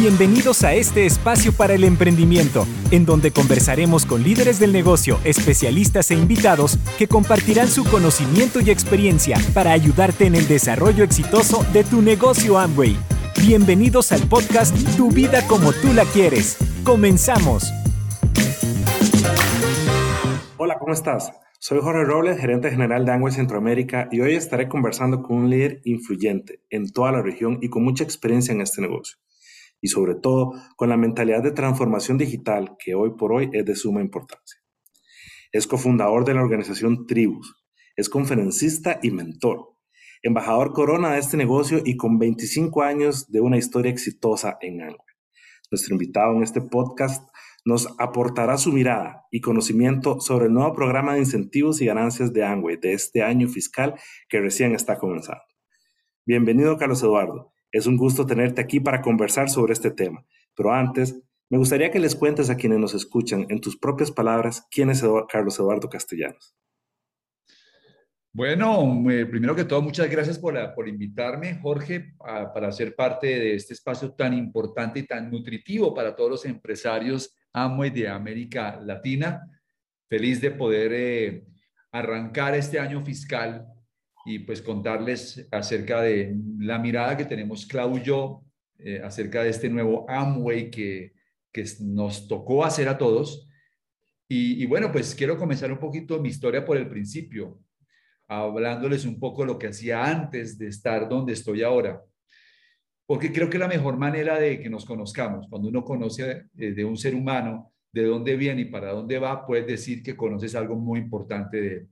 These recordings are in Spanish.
Bienvenidos a este espacio para el emprendimiento, en donde conversaremos con líderes del negocio, especialistas e invitados que compartirán su conocimiento y experiencia para ayudarte en el desarrollo exitoso de tu negocio Amway. Bienvenidos al podcast Tu vida como tú la quieres. Comenzamos. Hola, ¿cómo estás? Soy Jorge Robles, gerente general de Amway Centroamérica y hoy estaré conversando con un líder influyente en toda la región y con mucha experiencia en este negocio y sobre todo con la mentalidad de transformación digital que hoy por hoy es de suma importancia. Es cofundador de la organización Tribus, es conferencista y mentor, embajador corona de este negocio y con 25 años de una historia exitosa en Amway. Nuestro invitado en este podcast nos aportará su mirada y conocimiento sobre el nuevo programa de incentivos y ganancias de Amway de este año fiscal que recién está comenzando. Bienvenido, Carlos Eduardo. Es un gusto tenerte aquí para conversar sobre este tema. Pero antes, me gustaría que les cuentes a quienes nos escuchan en tus propias palabras quién es Carlos Eduardo Castellanos. Bueno, eh, primero que todo, muchas gracias por, por invitarme, Jorge, para ser parte de este espacio tan importante y tan nutritivo para todos los empresarios Amway de América Latina. Feliz de poder eh, arrancar este año fiscal y pues contarles acerca de la mirada que tenemos Clau y yo eh, acerca de este nuevo Amway que, que nos tocó hacer a todos. Y, bueno, pues quiero comenzar un poquito mi historia por el principio, hablándoles un poco lo que hacía antes de estar donde estoy ahora. Porque creo que la mejor manera de que nos conozcamos, cuando uno conoce eh, de un ser humano, de dónde viene y para dónde va, puedes decir que conoces algo muy importante de él.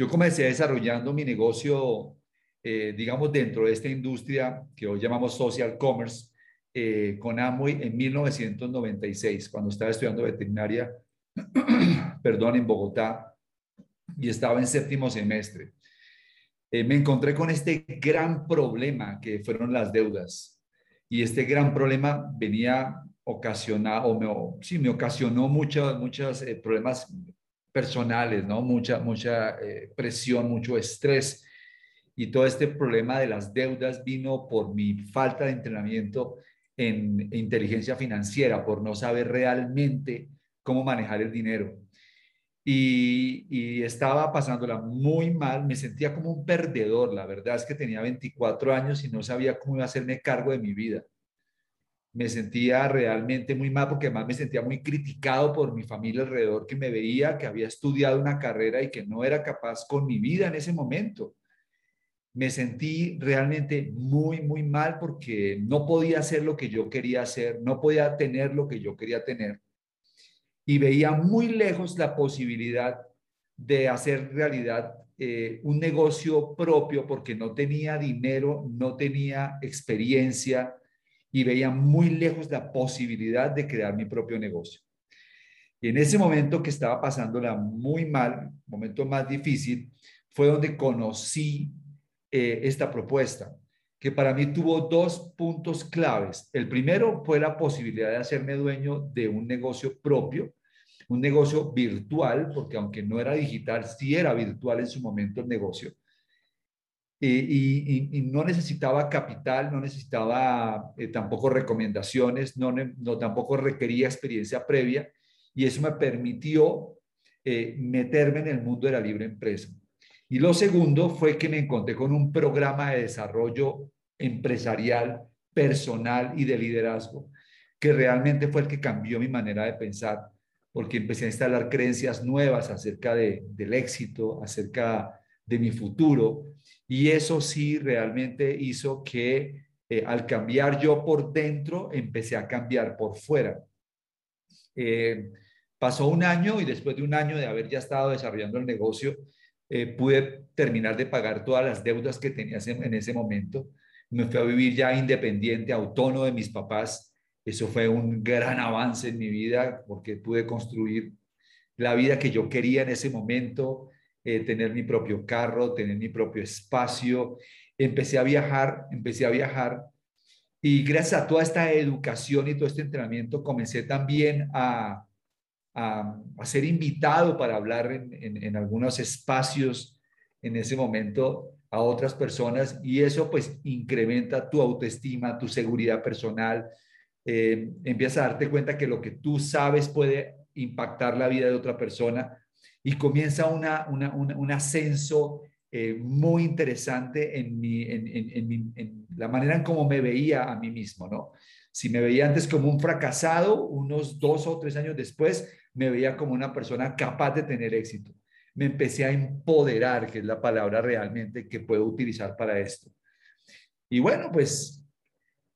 Yo comencé desarrollando mi negocio, eh, digamos, dentro de esta industria que hoy llamamos social commerce, eh, con Amway en 1996, cuando estaba estudiando veterinaria, perdón, en Bogotá, y estaba en séptimo semestre. Eh, me encontré con este gran problema que fueron las deudas. Y este gran problema venía ocasionado, o me, sí, me ocasionó muchos muchos problemas personales, ¿no? Mucha, mucha eh, presión, mucho estrés. Y todo este problema de las deudas vino por mi falta de entrenamiento en inteligencia financiera, por no saber realmente cómo manejar el dinero. Y, y, estaba pasándola muy mal, me sentía como un perdedor, la verdad es que tenía 24 años y no sabía cómo iba a hacerme cargo de mi vida me sentía realmente muy mal porque además me sentía muy criticado por mi familia alrededor que me veía que había estudiado una carrera y que no era capaz con mi vida en ese momento. Me sentí realmente muy, muy mal porque no podía hacer lo que yo quería hacer, no podía tener lo que yo quería tener. Y veía muy lejos la posibilidad de hacer realidad eh, un negocio propio porque no tenía dinero, no tenía experiencia, y veía muy lejos la posibilidad de crear mi propio negocio. Y en ese momento que estaba pasándola muy mal, momento más difícil, fue donde conocí eh, esta propuesta, que para mí tuvo dos puntos claves. El primero fue la posibilidad de hacerme dueño de un negocio propio, un negocio virtual, porque aunque no era digital, sí era virtual en su momento el negocio y, no necesitaba capital, no necesitaba eh, tampoco recomendaciones, no, no, tampoco requería experiencia previa y eso me permitió eh, meterme en el mundo de la libre empresa. Y lo segundo fue que me encontré con un programa de desarrollo empresarial, personal y de liderazgo, que realmente fue el que cambió mi manera de pensar, porque empecé a instalar creencias nuevas acerca de, del éxito, acerca de mi futuro, y eso sí realmente hizo que eh, al cambiar yo por dentro, empecé a cambiar por fuera. Eh, pasó un año y después de un año de haber ya estado desarrollando el negocio, eh, pude terminar de pagar todas las deudas que tenía en ese momento. Me fui a vivir ya independiente, autónomo de mis papás. Eso fue un gran avance en mi vida porque pude construir la vida que yo quería en ese momento, eh, tener mi propio carro, tener mi propio espacio. Empecé a viajar, empecé a viajar. Y gracias a toda esta educación y todo este entrenamiento comencé también a, a, ser invitado para hablar en, en, algunos espacios en ese momento a otras personas. Y eso pues incrementa tu autoestima, tu seguridad personal, eh, empiezas a darte cuenta que lo que tú sabes puede impactar la vida de otra persona y comienza una, un ascenso eh, muy interesante en, mi, en, en, la manera en cómo me veía a mí mismo, ¿no? Si me veía antes como un fracasado, unos dos o tres años después, me veía como una persona capaz de tener éxito. Me empecé a empoderar, que es la palabra realmente que puedo utilizar para esto. Y bueno, pues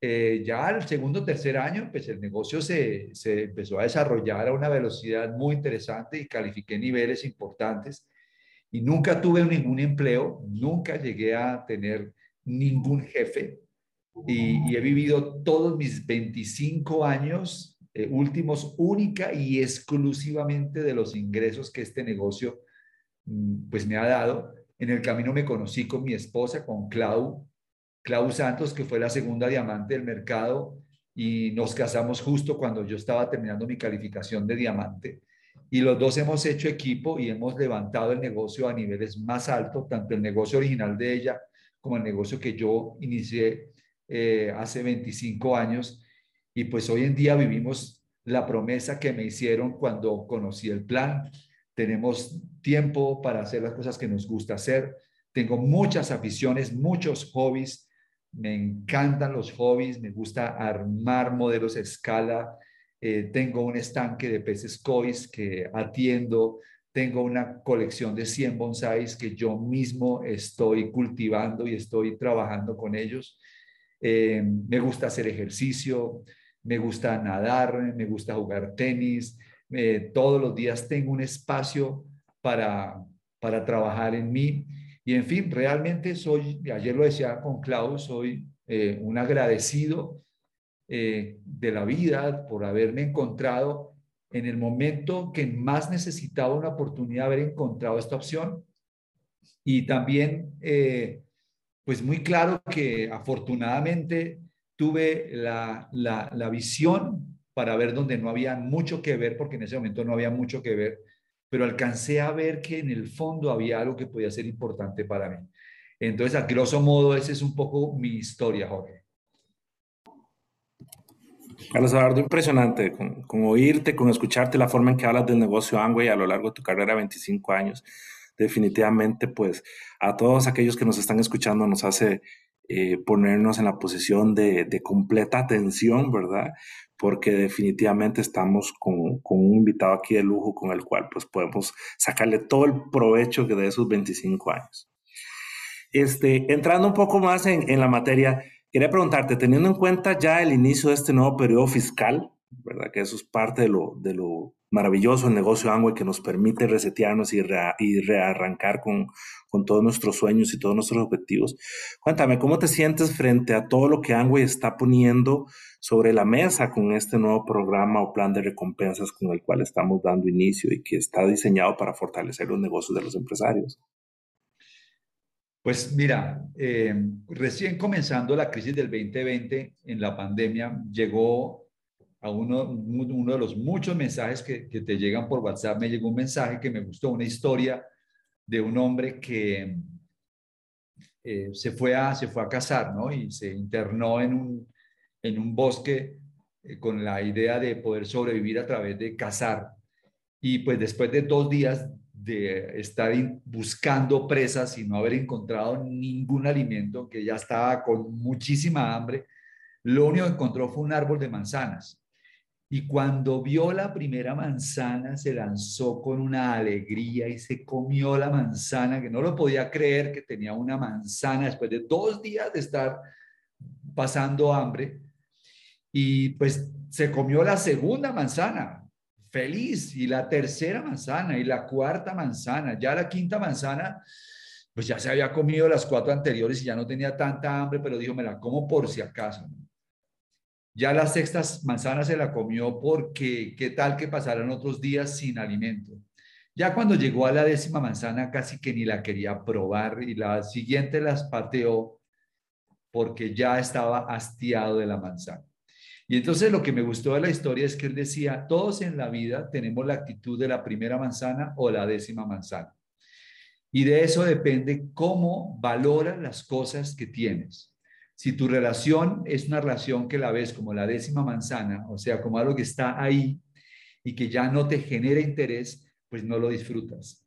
eh, ya al segundo o tercer año, pues el negocio se, se empezó a desarrollar a una velocidad muy interesante y califiqué niveles importantes y nunca tuve ningún empleo, nunca llegué a tener ningún jefe y, he vivido todos mis 25 años eh, últimos única y exclusivamente de los ingresos que este negocio mm, pues me ha dado. En el camino me conocí con mi esposa, con Clau, Clau Santos, que fue la segunda diamante del mercado y nos casamos justo cuando yo estaba terminando mi calificación de diamante y los dos hemos hecho equipo y hemos levantado el negocio a niveles más altos, tanto el negocio original de ella como el negocio que yo inicié eh, hace 25 años. Y pues hoy en día vivimos la promesa que me hicieron cuando conocí el plan. Tenemos tiempo para hacer las cosas que nos gusta hacer. Tengo muchas aficiones, muchos hobbies. Me encantan los hobbies, me gusta armar modelos a escala, eh, tengo un estanque de peces cois que atiendo, tengo una colección de 100 bonsáis que yo mismo estoy cultivando y estoy trabajando con ellos. Eh, me gusta hacer ejercicio, me gusta nadar, me gusta jugar tenis. Eh, todos los días tengo un espacio para, para trabajar en mí. Y en fin, realmente soy, ayer lo decía con Klaus, soy un agradecido eh, de la vida, por haberme encontrado en el momento que más necesitaba una oportunidad haber encontrado esta opción. Y también, eh, pues muy claro que afortunadamente tuve la, la, la visión para ver donde no había mucho que ver, porque en ese momento no había mucho que ver, pero alcancé a ver que en el fondo había algo que podía ser importante para mí. Entonces, a grosso modo, esa es un poco mi historia, Jorge. Carlos Eduardo, impresionante con, oírte, con escucharte la forma en que hablas del negocio Angway a lo largo de tu carrera, 25 años. Definitivamente, pues a todos aquellos que nos están escuchando nos hace eh, ponernos en la posición de, completa atención, ¿verdad? Porque definitivamente estamos con, un invitado aquí de lujo con el cual pues podemos sacarle todo el provecho de esos 25 años. Este, entrando un poco más en, en la materia, Quería preguntarte, teniendo en cuenta ya el inicio de este nuevo periodo fiscal, ¿verdad? Que eso es parte de lo, de lo maravilloso del negocio Amway que nos permite resetearnos y, y rearrancar con, con, todos nuestros sueños y todos nuestros objetivos. Cuéntame, ¿cómo te sientes frente a todo lo que Amway está poniendo sobre la mesa con este nuevo programa o plan de recompensas con el cual estamos dando inicio y que está diseñado para fortalecer los negocios de los empresarios? Pues mira, eh, recién comenzando la crisis del 2020 en la pandemia, llegó a uno, uno de los muchos mensajes que, que, te llegan por WhatsApp, me llegó un mensaje que me gustó, una historia de un hombre que eh, se, fue a, se fue a cazar, ¿no? Y se internó en un, en un bosque eh, con la idea de poder sobrevivir a través de cazar. Y pues después de dos días de estar buscando presas y no haber encontrado ningún alimento, que ya estaba con muchísima hambre, lo único que encontró fue un árbol de manzanas. Y cuando vio la primera manzana, se lanzó con una alegría y se comió la manzana, que no lo podía creer que tenía una manzana después de dos días de estar pasando hambre. Y pues se comió la segunda manzana, feliz. Y la tercera manzana y la cuarta manzana, ya la quinta manzana, pues ya se había comido las cuatro anteriores y ya no tenía tanta hambre, pero dijo, me la como por si acaso. Ya las sextas manzanas se la comió porque qué tal que pasaran otros días sin alimento. Ya cuando llegó a la décima manzana casi que ni la quería probar y la siguiente las pateó porque ya estaba hastiado de la manzana. Y entonces lo que me gustó de la historia es que él decía, todos en la vida tenemos la actitud de la primera manzana o la décima manzana. Y de eso depende cómo valoras las cosas que tienes. Si tu relación es una relación que la ves como la décima manzana, o sea, como algo que está ahí y que ya no te genera interés, pues no lo disfrutas.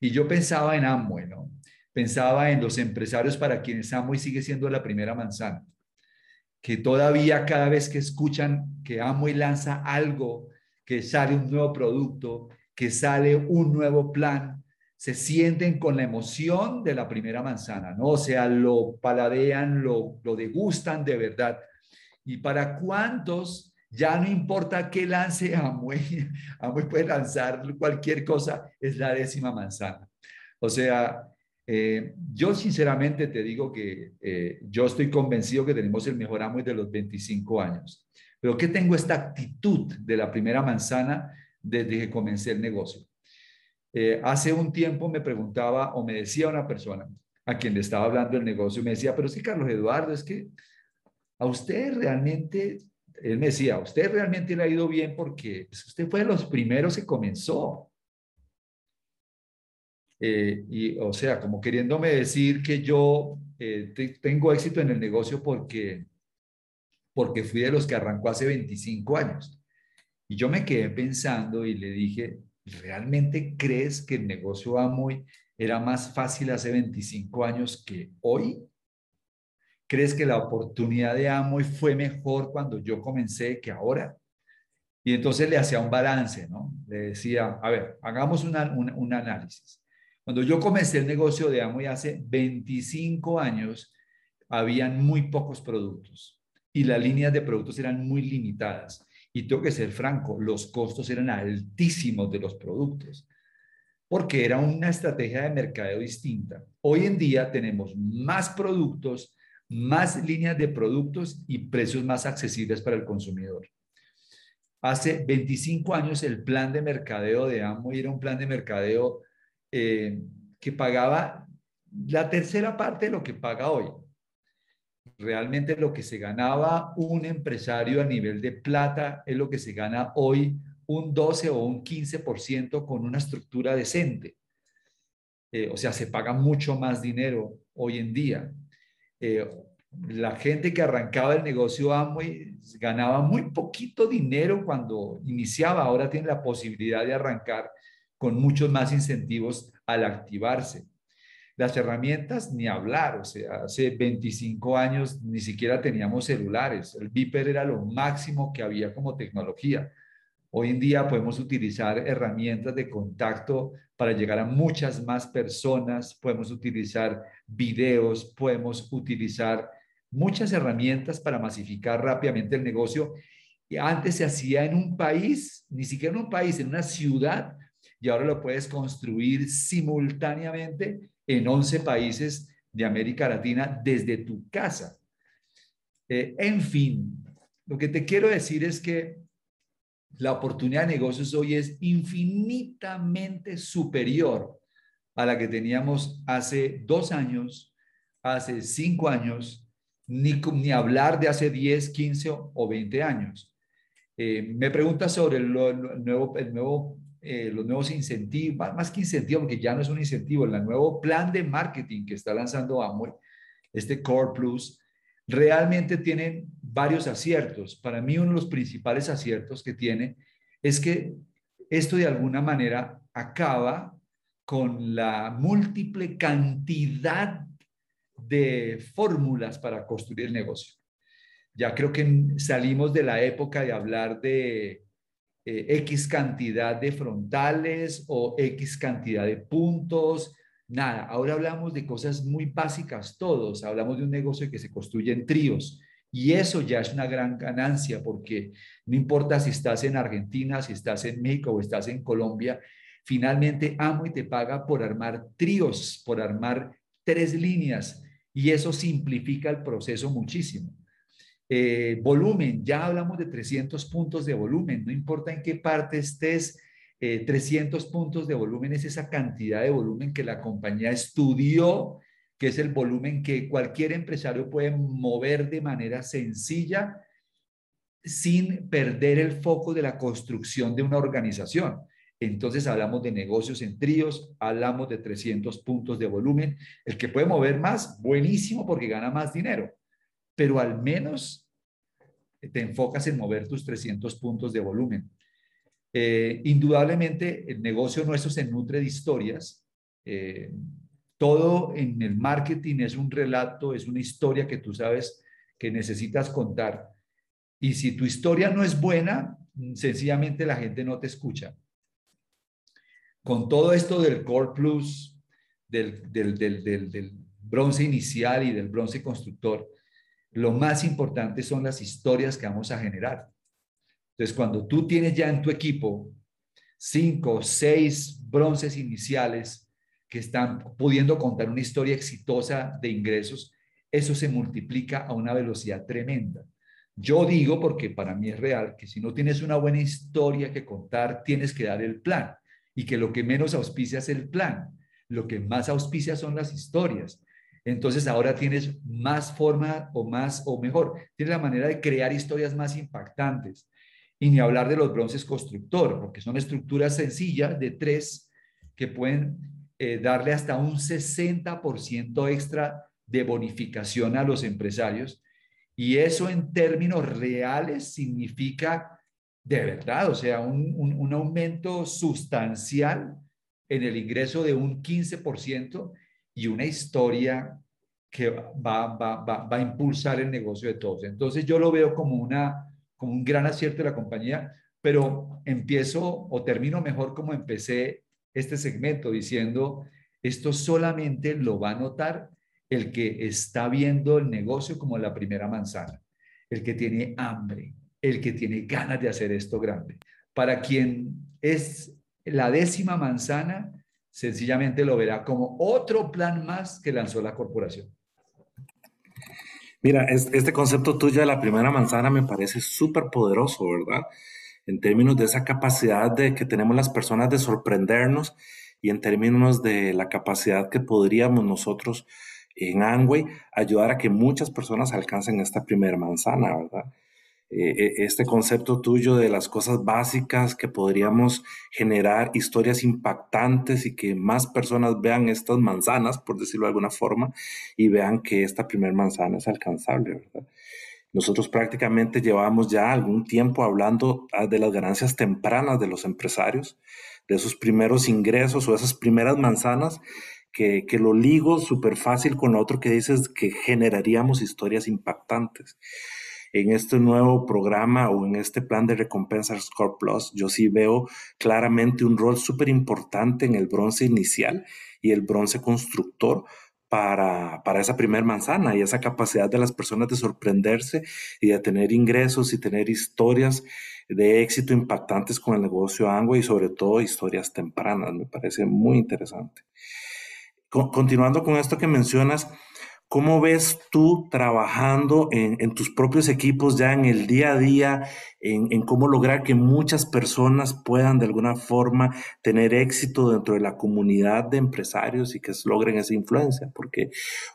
Y yo pensaba en Amway, ¿no? Pensaba en los empresarios para quienes Amway sigue siendo la primera manzana, que todavía cada vez que escuchan que Amway lanza algo, que sale un nuevo producto, que sale un nuevo plan, se sienten con la emoción de la primera manzana, ¿no? O sea, lo paladean, lo, lo degustan de verdad. ¿Y para cuántos ya no importa qué lance Amway, Amway puede lanzar cualquier cosa, es la décima manzana. O sea, eh, yo sinceramente te digo que eh, yo estoy convencido que tenemos el mejor Amway de los 25 años, pero que tengo esta actitud de la primera manzana desde que comencé el negocio. Eh, hace un tiempo me preguntaba o me decía una persona a quien le estaba hablando el negocio, me decía, pero sí, Carlos Eduardo, es que a usted realmente, él me decía, a usted realmente le ha ido bien porque pues, usted fue de los primeros que comenzó. Eh, y, o sea, como queriéndome decir que yo eh, tengo éxito en el negocio porque, porque fui de los que arrancó hace 25 años. Y yo me quedé pensando y le dije, ¿realmente crees que el negocio Amoy era más fácil hace 25 años que hoy? ¿Crees que la oportunidad de Amoy fue mejor cuando yo comencé que ahora? Y entonces le hacía un balance, ¿no? Le decía, a ver, hagamos un análisis. Cuando yo comencé el negocio de Amoy hace 25 años, habían muy pocos productos y las líneas de productos eran muy limitadas. Y tengo que ser franco, los costos eran altísimos de los productos, porque era una estrategia de mercadeo distinta. Hoy en día tenemos más productos, más líneas de productos y precios más accesibles para el consumidor. Hace 25 años el plan de mercadeo de Amway era un plan de mercadeo eh, que pagaba la tercera parte de lo que paga hoy realmente lo que se ganaba un empresario a nivel de plata es lo que se gana hoy un 12 o un 15% con una estructura decente. Eh, o sea, se paga mucho más dinero hoy en día. Eh, la gente que arrancaba el negocio Amway ganaba muy poquito dinero cuando iniciaba, ahora tiene la posibilidad de arrancar con muchos más incentivos al activarse. Las herramientas, ni hablar, o sea, hace 25 años ni siquiera teníamos celulares. El Viper era lo máximo que había como tecnología. Hoy en día podemos utilizar herramientas de contacto para llegar a muchas más personas, podemos utilizar videos, podemos utilizar muchas herramientas para masificar rápidamente el negocio. Antes se hacía en un país, ni siquiera en un país, en una ciudad, y ahora lo puedes construir simultáneamente en 11 países de América Latina desde tu casa. Eh, en fin, lo que te quiero decir es que la oportunidad de negocios hoy es infinitamente superior a la que teníamos hace dos años, hace cinco años, ni, ni hablar de hace 10, 15 o 20 años. Eh, me pregunta sobre el nuevo eh, los nuevos incentivos, más que incentivo, porque ya no es un incentivo, el nuevo plan de marketing que está lanzando Amway, este Core Plus, realmente tienen varios aciertos. Para mí uno de los principales aciertos que tiene es que esto de alguna manera acaba con la múltiple cantidad de fórmulas para construir el negocio. Ya creo que salimos de la época de hablar de eh, X cantidad de frontales o X cantidad de puntos. Nada, ahora hablamos de cosas muy básicas todos. Hablamos de un negocio que se construye en tríos. Y eso ya es una gran ganancia porque no importa si estás en Argentina, si estás en México o estás en Colombia, finalmente amo y te paga por armar tríos, por armar tres líneas. Y eso simplifica el proceso muchísimo. Eh, volumen, ya hablamos de 300 puntos de volumen, no importa en qué parte estés, 300 eh, puntos de volumen es esa cantidad de volumen que la compañía estudió, que es el volumen que cualquier empresario puede mover de manera sencilla sin perder el foco de la construcción de una organización. Entonces hablamos de negocios en tríos, hablamos de 300 puntos de volumen. El que puede mover más, buenísimo porque gana más dinero pero al menos te enfocas en mover tus 300 puntos de volumen. Eh, indudablemente, el negocio nuestro se nutre de historias. Eh, todo en el marketing es un relato, es una historia que tú sabes que necesitas contar. Y si tu historia no es buena, sencillamente la gente no te escucha. Con todo esto del Core Plus, del, del, del bronce inicial y del bronce constructor, lo más importante son las historias que vamos a generar. Entonces, cuando tú tienes ya en tu equipo cinco, seis bronces iniciales que están pudiendo contar una historia exitosa de ingresos, eso se multiplica a una velocidad tremenda. Yo digo, porque para mí es real, que si no tienes una buena historia que contar, tienes que dar el plan y que lo que menos auspicia es el plan, lo que más auspicia son las historias. Entonces ahora tienes más forma o más o mejor, tienes la manera de crear historias más impactantes. Y ni hablar de los bronces constructor, porque son estructuras sencillas de tres que pueden eh, darle hasta un 60% extra de bonificación a los empresarios. Y eso en términos reales significa de verdad, o sea, un, un aumento sustancial en el ingreso de un 15% y una historia que va, va, va, va, a impulsar el negocio de todos. Entonces yo lo veo como, una, como un gran acierto de la compañía, pero empiezo o termino mejor como empecé este segmento diciendo, esto solamente lo va a notar el que está viendo el negocio como la primera manzana, el que tiene hambre, el que tiene ganas de hacer esto grande. Para quien es la décima manzana, sencillamente lo verá como otro plan más que lanzó la corporación. Mira, este concepto tuyo de la primera manzana me parece súper poderoso, ¿verdad? En términos de esa capacidad de que tenemos las personas de sorprendernos y en términos de la capacidad que podríamos nosotros en Angway ayudar a que muchas personas alcancen esta primera manzana, ¿verdad? Eh, eh, este concepto tuyo de las cosas básicas que podríamos generar historias impactantes y que más personas vean estas manzanas, por decirlo de alguna forma, y vean que esta primera manzana es alcanzable. Nosotros prácticamente llevamos ya algún tiempo hablando ah, de las ganancias tempranas de los empresarios, de esos primeros ingresos o esas primeras manzanas que, que lo ligo súper fácil con lo otro que dices que generaríamos historias impactantes en este nuevo programa o en este plan de recompensas Score Plus, yo sí veo claramente un rol súper importante en el bronce inicial y el bronce constructor para, para esa primer manzana y esa capacidad de las personas de sorprenderse y de tener ingresos y tener historias de éxito impactantes con el negocio Angua y sobre todo historias tempranas. Me parece muy interesante. continuando con esto que mencionas, ¿Cómo ves tú trabajando en, tus propios equipos ya en el día a día, en, cómo lograr que muchas personas puedan de alguna forma tener éxito dentro de la comunidad de empresarios y que logren esa influencia? Porque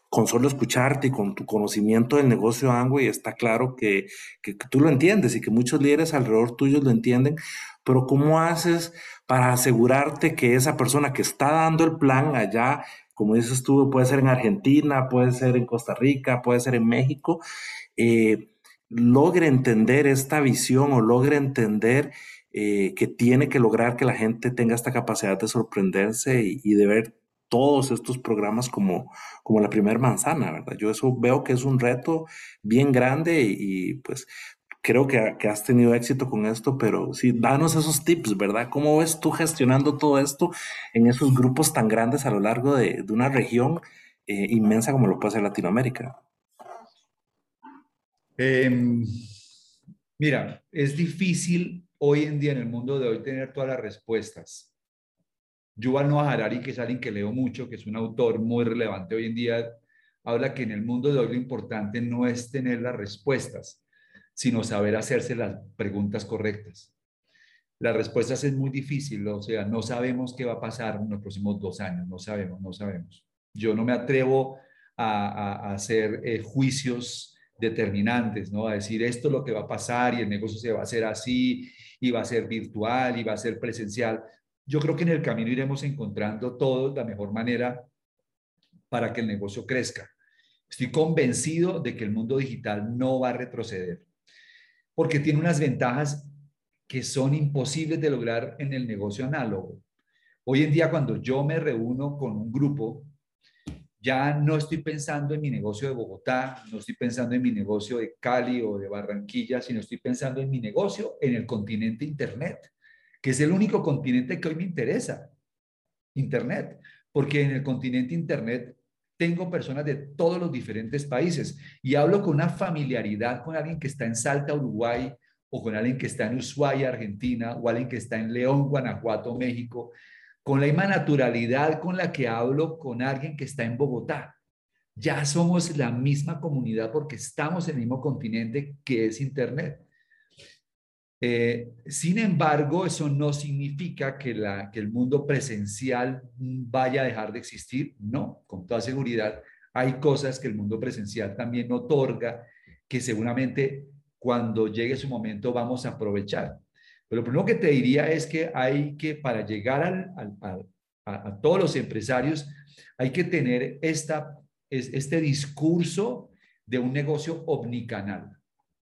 con solo escucharte y con tu conocimiento del negocio Angway está claro que, que tú lo entiendes y que muchos líderes alrededor tuyo lo entienden, pero ¿cómo haces para asegurarte que esa persona que está dando el plan allá como dices tú, puede ser en Argentina, puede ser en Costa Rica, puede ser en México, eh, logre entender esta visión o logre entender eh, que tiene que lograr que la gente tenga esta capacidad de sorprenderse y, de ver todos estos programas como, como la primera manzana, ¿verdad? Yo eso veo que es un reto bien grande y pues creo que, has tenido éxito con esto, pero sí, danos esos tips, ¿verdad? ¿Cómo ves tú gestionando todo esto en esos grupos tan grandes a lo largo de, una región eh, inmensa como lo puede ser Latinoamérica? Em, mira, es difícil hoy en día en el mundo de hoy tener todas las respuestas. Yuval Noah Harari, que es alguien que leo mucho, que es un autor muy relevante hoy en día, habla que en el mundo de hoy lo importante no es tener las respuestas, sino saber hacerse las preguntas correctas. Las respuestas es muy difícil, o sea, no sabemos qué va a pasar en los próximos dos años, no sabemos, no sabemos. Yo no me atrevo a, hacer eh, juicios determinantes, ¿no? A decir esto es lo que va a pasar y el negocio se va a hacer así y va a ser virtual y va a ser presencial. Yo creo que en el camino iremos encontrando todo la mejor manera para que el negocio crezca. Estoy convencido de que el mundo digital no va a retroceder, porque tiene unas ventajas que son imposibles de lograr en el negocio análogo. Hoy en día, cuando yo me reúno con un grupo, ya no estoy pensando en mi negocio de Bogotá, no estoy pensando en mi negocio de Cali o de Barranquilla, sino estoy pensando en mi negocio en el continente Internet, que es el único continente que hoy me interesa, Internet, porque en el continente Internet tengo personas de todos los diferentes países y hablo con una familiaridad con alguien que está en Salta, Uruguay, o con alguien que está en Ushuaia, Argentina, o alguien que está en León, Guanajuato, México, con la misma naturalidad con la que hablo con alguien que está en Bogotá. Ya somos la misma comunidad porque estamos en el mismo continente que es Internet. Eh, sin embargo, eso no significa que, el mundo presencial vaya a dejar de existir. No, con toda seguridad hay cosas que el mundo presencial también otorga que seguramente cuando llegue su momento vamos a aprovechar. Pero lo primero que te diría es que hay que, para llegar a, todos los empresarios, hay que tener esta, este discurso de un negocio omnicanal,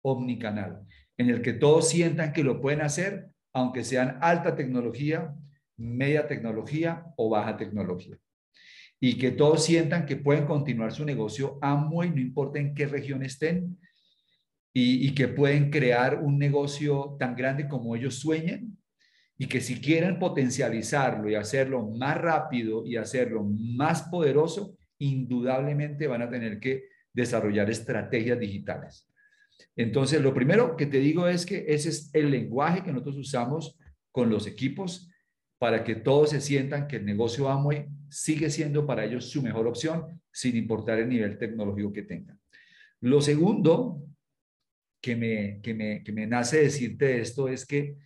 omnicanal, en el que todos sientan que lo pueden hacer, aunque sean alta tecnología, media tecnología o baja tecnología. Y que todos sientan que pueden continuar su negocio amo y no importa en qué región estén, y, que pueden crear un negocio tan grande como ellos sueñen y que si quieren potencializarlo y hacerlo más rápido y hacerlo más poderoso, indudablemente van a tener que desarrollar estrategias digitales. Entonces, lo primero que te digo es que ese es el lenguaje que nosotros usamos con los equipos para que todos se sientan que el negocio Amway sigue siendo para ellos su mejor opción, sin importar el nivel tecnológico que tengan. Lo segundo que me, que me, que me nace decirte esto es que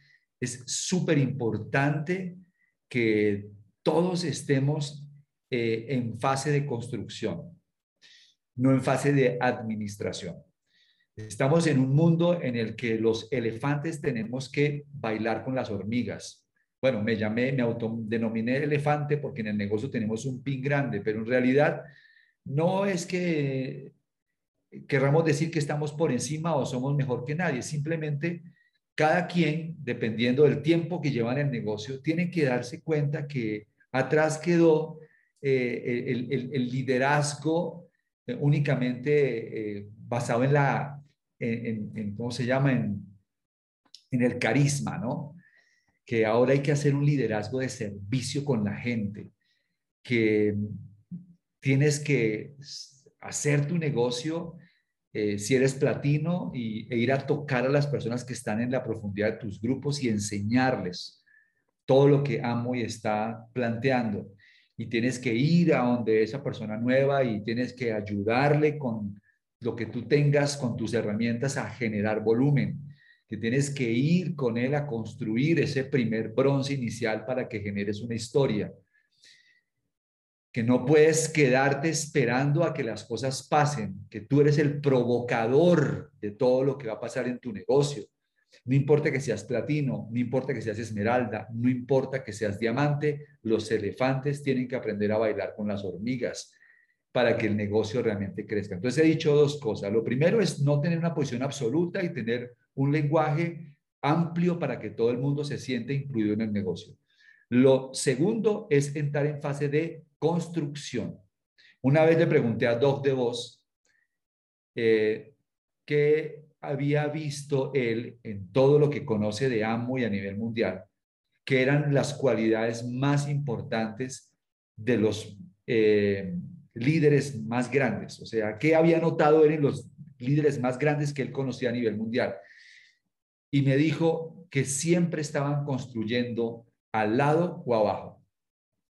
es súper importante que todos estemos eh, en fase de construcción, no en fase de administración. Estamos en un mundo en el que los elefantes tenemos que bailar con las hormigas. Bueno, me llamé, me autodenominé elefante porque en el negocio tenemos un pin grande, pero en realidad no es que querramos decir que estamos por encima o somos mejor que nadie. Simplemente cada quien, dependiendo del tiempo que lleva en el negocio, tiene que darse cuenta que atrás quedó eh, el, liderazgo eh, únicamente eh, basado en la, en, ¿cómo se llama? En, en el carisma, ¿no? Que ahora hay que hacer un liderazgo de servicio con la gente, que tienes que hacer tu negocio eh, si eres platino y, e ir a tocar a las personas que están en la profundidad de tus grupos y enseñarles todo lo que amo y está planteando. Y tienes que ir a donde esa persona nueva y tienes que ayudarle con lo que tú tengas, con tus herramientas a generar volumen. Que tienes que ir con él a construir ese primer bronce inicial para que generes una historia que no puedes quedarte esperando a que las cosas pasen, que tú eres el provocador de todo lo que va a pasar en tu negocio. No importa que seas platino, no importa que seas esmeralda, no importa que seas diamante, los elefantes tienen que aprender a bailar con las hormigas para que el negocio realmente crezca. Entonces he dicho dos cosas. Lo primero es no tener una posición absoluta y tener un lenguaje amplio para que todo el mundo se siente incluido en el negocio. Lo segundo es entrar en fase de construcción. Una vez le pregunté a Doc de Vos eh, qué había visto él en todo lo que conoce de AMO y a nivel mundial, que eran las cualidades más importantes de los eh, líderes más grandes. O sea, ¿qué había notado él en los líderes más grandes que él conocía a nivel mundial? Y me dijo que siempre estaban construyendo al lado o abajo.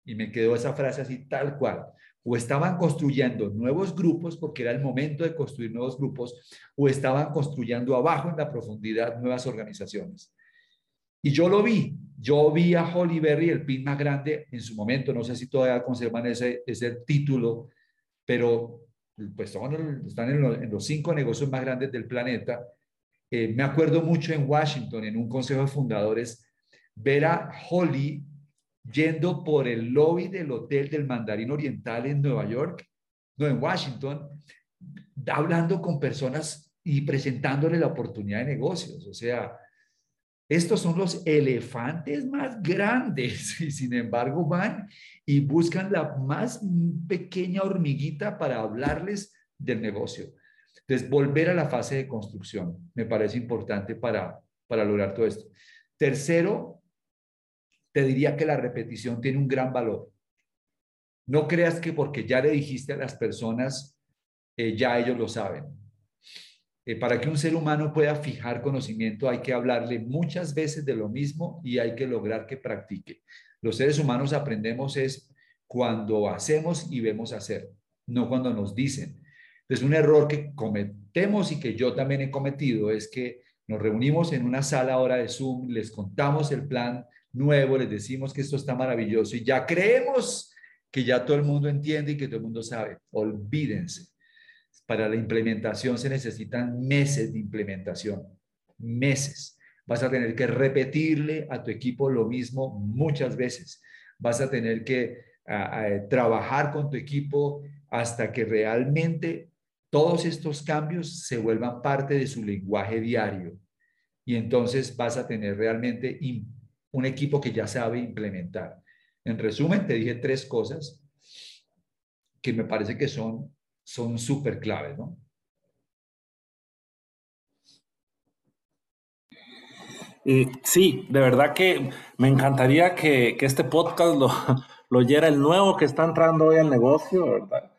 Y me quedó esa frase así tal cual. O estaban construyendo nuevos grupos porque era el momento de construir nuevos grupos, o estaban construyendo abajo en la profundidad nuevas organizaciones. Y yo lo vi, yo vi a Holly Berry, el pin más grande en su momento, no sé si todavía conservan ese, ese título, pero pues están en los, cinco negocios más grandes del planeta. Eh, me acuerdo mucho en Washington, en un consejo de fundadores, ver a Holly yendo por el lobby del hotel del Mandarín Oriental en Nueva York, no en Washington, hablando con personas y presentándole la oportunidad de negocios. O sea, estos son los elefantes más grandes y sin embargo van y buscan la más pequeña hormiguita para hablarles del negocio. Entonces, volver a la fase de construcción me parece importante para, para lograr todo esto. Tercero, te diría que la repetición tiene un gran valor. No creas que porque ya le dijiste a las personas, eh, ya ellos lo saben. Eh, para que un ser humano pueda fijar conocimiento hay que hablarle muchas veces de lo mismo y hay que lograr que practique. Los seres humanos aprendemos es cuando hacemos y vemos hacer, no cuando nos dicen. Entonces, un error que cometemos y que yo también he cometido es que nos reunimos en una sala ahora de Zoom, les contamos el plan nuevo, les decimos que esto está maravilloso y ya creemos que ya todo el mundo entiende y que todo el mundo sabe. Olvídense. Para la implementación se necesitan meses de implementación, meses. Vas a tener que repetirle a tu equipo lo mismo muchas veces. Vas a tener que trabajar con tu equipo hasta que realmente todos estos cambios se vuelvan parte de su lenguaje diario. Y entonces vas a tener realmente un equipo que ya sabe implementar. En resumen, te dije tres cosas que me parece que son son súper claves, ¿no? sí, de verdad que me encantaría que, este podcast lo, lo oyera el nuevo que está entrando hoy al negocio, ¿verdad?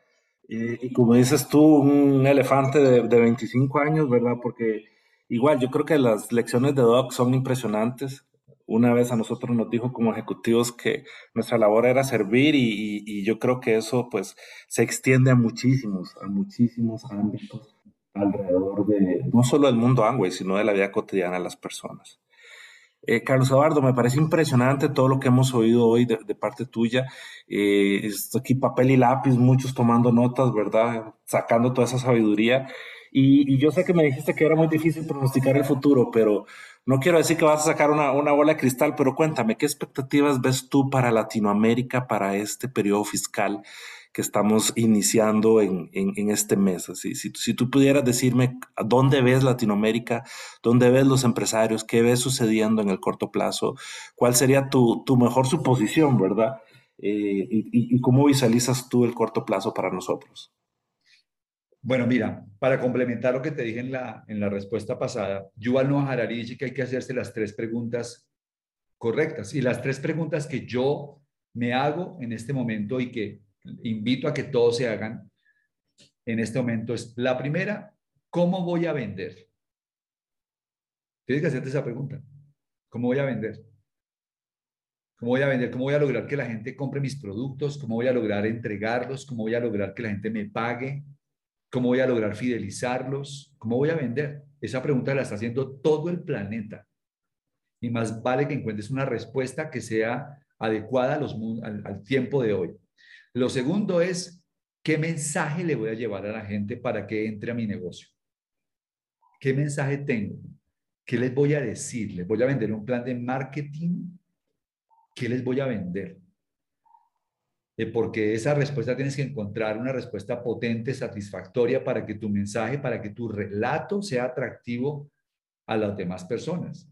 Y, como dices tú, un elefante de, de, 25 años, ¿verdad? Porque igual yo creo que las lecciones de Doc son impresionantes una vez a nosotros nos dijo como ejecutivos que nuestra labor era servir y, yo creo que eso pues se extiende a muchísimos, a muchísimos ámbitos alrededor de no solo del mundo Angway, sino de la vida cotidiana de las personas. Eh, Carlos Eduardo, me parece impresionante todo lo que hemos oído hoy de, parte tuya. Eh, aquí papel y lápiz, muchos tomando notas, ¿verdad? Sacando toda esa sabiduría. Y, y, yo sé que me dijiste que era muy difícil pronosticar el futuro, pero no quiero decir que vas a sacar una, bola de cristal, pero cuéntame, ¿qué expectativas ves tú para Latinoamérica para este periodo fiscal que estamos iniciando en, este mes? Así, si, si, tú pudieras decirme dónde ves Latinoamérica, dónde ves los empresarios, qué ves sucediendo en el corto plazo, cuál sería tu, mejor suposición, ¿verdad? Eh, y cómo visualizas tú el corto plazo para nosotros. Bueno, mira, para complementar lo que te dije en la, en la respuesta pasada, Yuval Noah Harari dice que hay que hacerse las tres preguntas correctas. Y las tres preguntas que yo me hago en este momento y que invito a que todos se hagan en este momento es, la primera, ¿cómo voy a vender? Tienes que hacerte esa pregunta. ¿Cómo voy a vender? ¿Cómo voy a vender? ¿Cómo voy a lograr que la gente compre mis productos? ¿Cómo voy a lograr entregarlos? ¿Cómo voy a lograr que la gente me pague? ¿Cómo voy a lograr fidelizarlos? ¿Cómo voy a vender? Esa pregunta la está haciendo todo el planeta. Y más vale que encuentres una respuesta que sea adecuada a los, al, tiempo de hoy. Lo segundo es, ¿qué mensaje le voy a llevar a la gente para que entre a mi negocio? ¿Qué mensaje tengo? ¿Qué les voy a decir? ¿Les voy a vender un plan de marketing? ¿Qué les voy a vender? Porque esa respuesta tienes que encontrar una respuesta potente, satisfactoria para que tu mensaje, para que tu relato sea atractivo a las demás personas.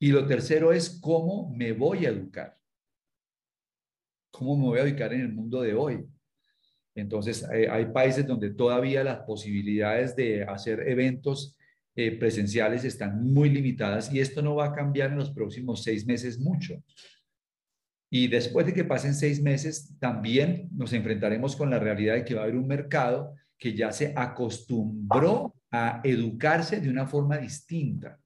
Y lo tercero es cómo me voy a educar. ¿Cómo me voy a educar en el mundo de hoy? Entonces, eh, hay, países donde todavía las posibilidades de hacer eventos eh, presenciales están muy limitadas y esto no va a cambiar en los próximos seis meses mucho. Y después de que pasen seis meses, también nos enfrentaremos con la realidad de que va a haber un mercado que ya se acostumbró a educarse de una forma distinta.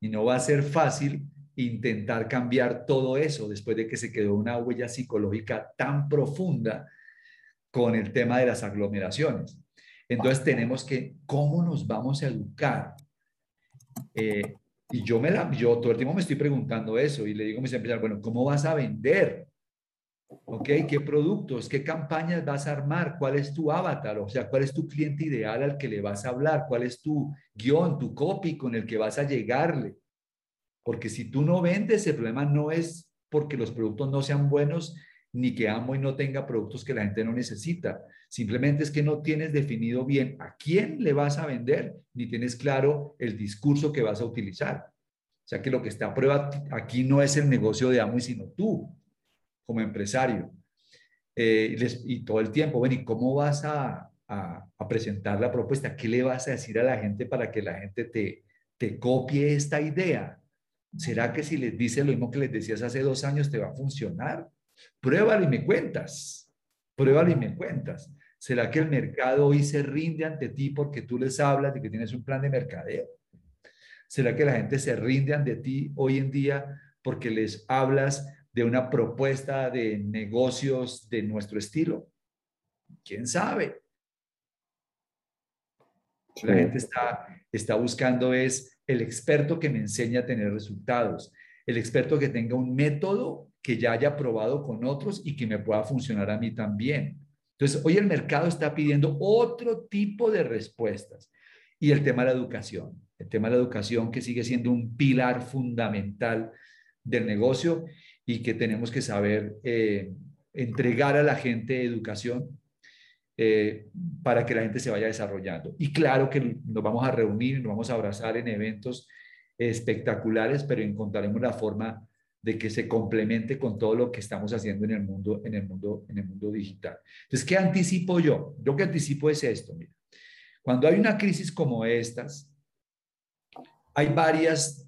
Y no va a ser fácil intentar cambiar todo eso después de que se quedó una huella psicológica tan profunda con el tema de las aglomeraciones. Entonces tenemos que, ¿cómo nos vamos a educar? Eh, y yo, me la, yo todo el tiempo me estoy preguntando eso y le digo a mis empresarios, bueno, ¿cómo vas a vender? ¿Ok? ¿Qué productos? ¿Qué campañas vas a armar? ¿Cuál es tu avatar? O sea, ¿cuál es tu cliente ideal al que le vas a hablar? ¿Cuál es tu guion, tu copy con el que vas a llegarle? Porque si tú no vendes, el problema no es porque los productos no sean buenos, ni que Amway no tenga productos que la gente no necesita. Simplemente es que no tienes definido bien a quién le vas a vender, ni tienes claro el discurso que vas a utilizar. O sea que lo que está a prueba aquí no es el negocio de Amway, sino tú como empresario. Eh, y todo el tiempo, bueno, ¿y cómo vas a, a, presentar la propuesta? ¿Qué le vas a decir a la gente para que la gente te, te copie esta idea? ¿Será que si les dices lo mismo que les decías hace dos años te va a funcionar? Pruébalo y me cuentas. Pruébalo y me cuentas. ¿Será que el mercado hoy se rinde ante ti porque tú les hablas de que tienes un plan de mercadeo? ¿Será que la gente se rinde ante ti hoy en día porque les hablas de una propuesta de negocios de nuestro estilo? ¿Quién sabe? La gente está, está buscando es el experto que me enseñe a tener resultados, el experto que tenga un método que ya haya probado con otros y que me pueda funcionar a mí también. Entonces, hoy el mercado está pidiendo otro tipo de respuestas. Y el tema de la educación, el tema de la educación que sigue siendo un pilar fundamental del negocio y que tenemos que saber eh, entregar a la gente educación eh, para que la gente se vaya desarrollando. Y claro que nos vamos a reunir, nos vamos a abrazar en eventos espectaculares, pero encontraremos la forma de que se complemente con todo lo que estamos haciendo en el mundo, en el mundo, en el mundo digital. Entonces, ¿qué anticipo yo? Yo que anticipo es esto, mira. Cuando hay una crisis como estas, hay varias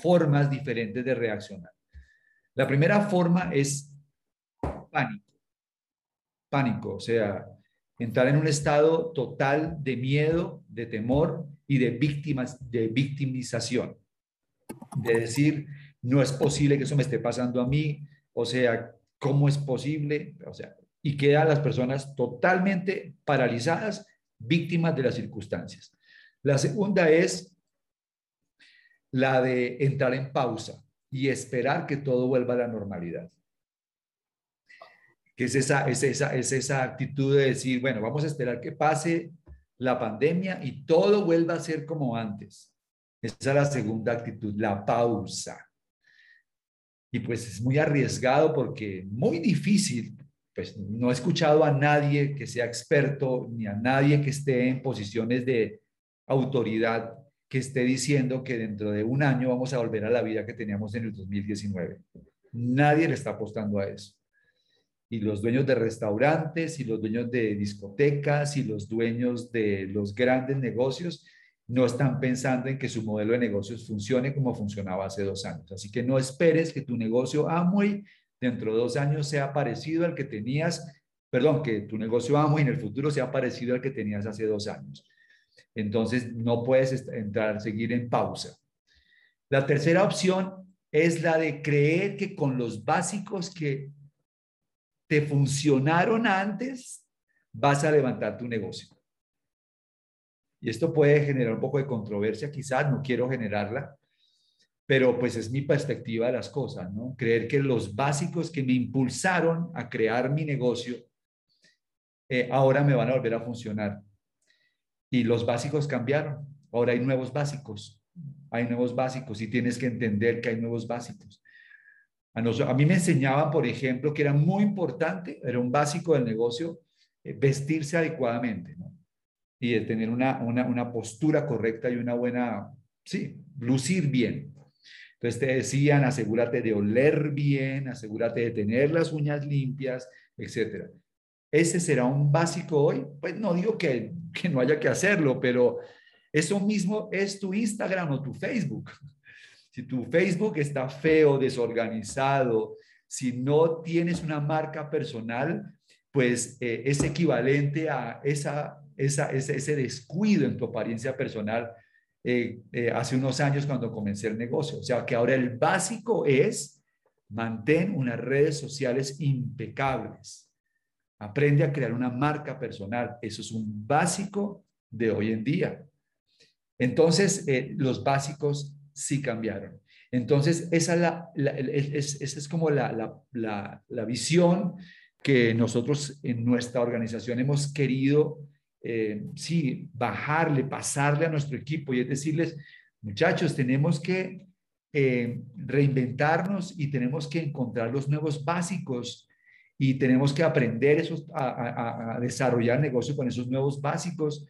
formas diferentes de reaccionar. La primera forma es pánico. Pánico, o sea, entrar en un estado total de miedo, de temor y de, víctimas, de victimización. De decir, no es posible que eso me esté pasando a mí, o sea, ¿cómo es posible? O sea, y quedan las personas totalmente paralizadas, víctimas de las circunstancias. La segunda es la de entrar en pausa y esperar que todo vuelva a la normalidad que es esa, es esa, es esa actitud de decir, bueno, vamos a esperar que pase la pandemia y todo vuelva a ser como antes. Esa es la segunda actitud, la pausa. Y pues es muy arriesgado porque muy difícil, pues no he escuchado a nadie que sea experto ni a nadie que esté en posiciones de autoridad que esté diciendo que dentro de un año vamos a volver a la vida que teníamos en el 2019. Nadie le está apostando a eso y los dueños de restaurantes y los dueños de discotecas y los dueños de los grandes negocios no están pensando en que su modelo de negocios funcione como funcionaba hace dos años. Así que no esperes que tu negocio Amway dentro de dos años sea parecido al que tenías, perdón, que tu negocio Amway en el futuro sea parecido al que tenías hace dos años. Entonces no puedes entrar, seguir en pausa. La tercera opción es la de creer que con los básicos que te funcionaron antes, vas a levantar tu negocio. Y esto puede generar un poco de controversia, quizás, no quiero generarla, pero pues es mi perspectiva de las cosas, ¿no? Creer que los básicos que me impulsaron a crear mi negocio, eh, ahora me van a volver a funcionar. Y los básicos cambiaron, ahora hay nuevos básicos, hay nuevos básicos y tienes que entender que hay nuevos básicos. A, mí me enseñaba, por ejemplo, que era muy importante, era un básico del negocio, eh, vestirse adecuadamente, ¿no? Y de tener una, una, una postura correcta y una buena, sí, lucir bien. Entonces te decían, asegúrate de oler bien, asegúrate de tener las uñas limpias, etcétera. ¿Ese será un básico hoy? Pues no digo que, que no haya que hacerlo, pero eso mismo es tu Instagram o tu Facebook. Si tu Facebook está feo, desorganizado, si no tienes una marca personal, pues eh, es equivalente a esa, esa, ese, descuido en tu apariencia personal eh, eh, hace unos años cuando comencé el negocio. O sea, que ahora el básico es mantén unas redes sociales impecables. Aprende a crear una marca personal. Eso es un básico de hoy en día. Entonces, los básicos sí cambiaron. Entonces, esa es, la, esa es como la, la, visión que nosotros en nuestra organización hemos querido, eh, sí, bajarle, pasarle a nuestro equipo y es decirles, muchachos, tenemos que eh, reinventarnos y tenemos que encontrar los nuevos básicos y tenemos que aprender esos, a, desarrollar negocio con esos nuevos básicos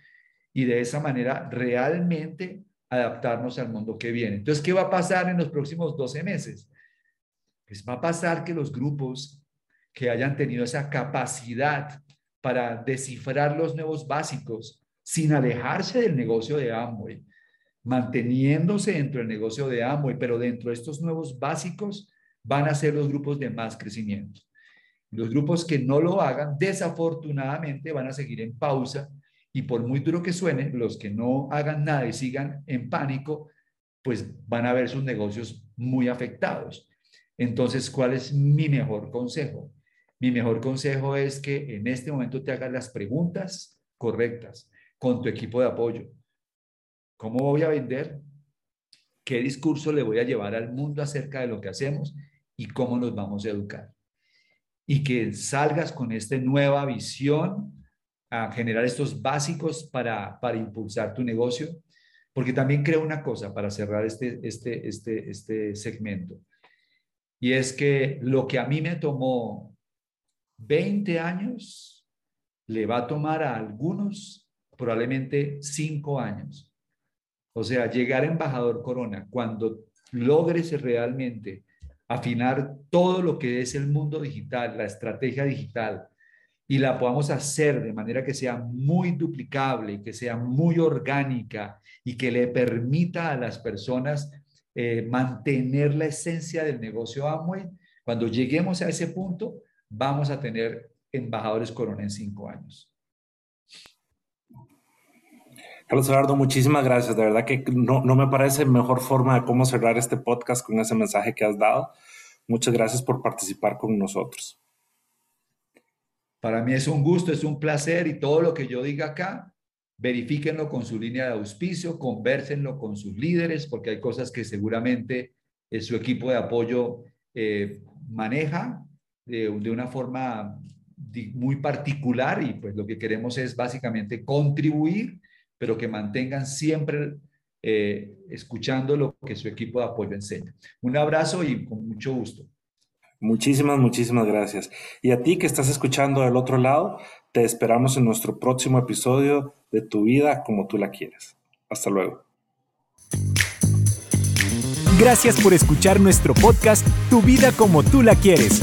y de esa manera realmente adaptarnos al mundo que viene. Entonces, ¿qué va a pasar en los próximos 12 meses? Pues va a pasar que los grupos que hayan tenido esa capacidad para descifrar los nuevos básicos sin alejarse del negocio de Amway, manteniéndose dentro del negocio de Amway, pero dentro de estos nuevos básicos van a ser los grupos de más crecimiento. Los grupos que no lo hagan, desafortunadamente, van a seguir en pausa y por muy duro que suene, los que no hagan nada y sigan en pánico, pues van a ver sus negocios muy afectados. Entonces, ¿cuál es mi mejor consejo? Mi mejor consejo es que en este momento te hagas las preguntas correctas con tu equipo de apoyo. ¿Cómo voy a vender? ¿Qué discurso le voy a llevar al mundo acerca de lo que hacemos y cómo nos vamos a educar? Y que salgas con esta nueva visión a generar estos básicos para, para impulsar tu negocio. Porque también creo una cosa para cerrar este, este, este, este segmento. Y es que lo que a mí me tomó 20 años, le va a tomar a algunos probablemente 5 años. O sea, llegar a embajador Corona, cuando logres realmente afinar todo lo que es el mundo digital, la estrategia digital, y la podamos hacer de manera que sea muy duplicable, que sea muy orgánica y que le permita a las personas eh, mantener la esencia del negocio Amway, cuando lleguemos a ese punto, vamos a tener embajadores Corona en cinco años. Carlos Eduardo, muchísimas gracias. De verdad que no, no, me parece mejor forma de cómo cerrar este podcast con ese mensaje que has dado. Muchas gracias por participar con nosotros. Para mí es un gusto, es un placer y todo lo que yo diga acá, verifíquenlo con su línea de auspicio, conversenlo con sus líderes, porque hay cosas que seguramente eh, su equipo de apoyo eh, maneja de, una forma muy particular y pues lo que queremos es básicamente contribuir, pero que mantengan siempre eh, escuchando lo que su equipo de apoyo enseña. Un abrazo y con mucho gusto. Muchísimas, muchísimas gracias. Y a ti que estás escuchando del otro lado, te esperamos en nuestro próximo episodio de Tu vida como tú la quieres. Hasta luego. Gracias por escuchar nuestro podcast Tu vida como tú la quieres.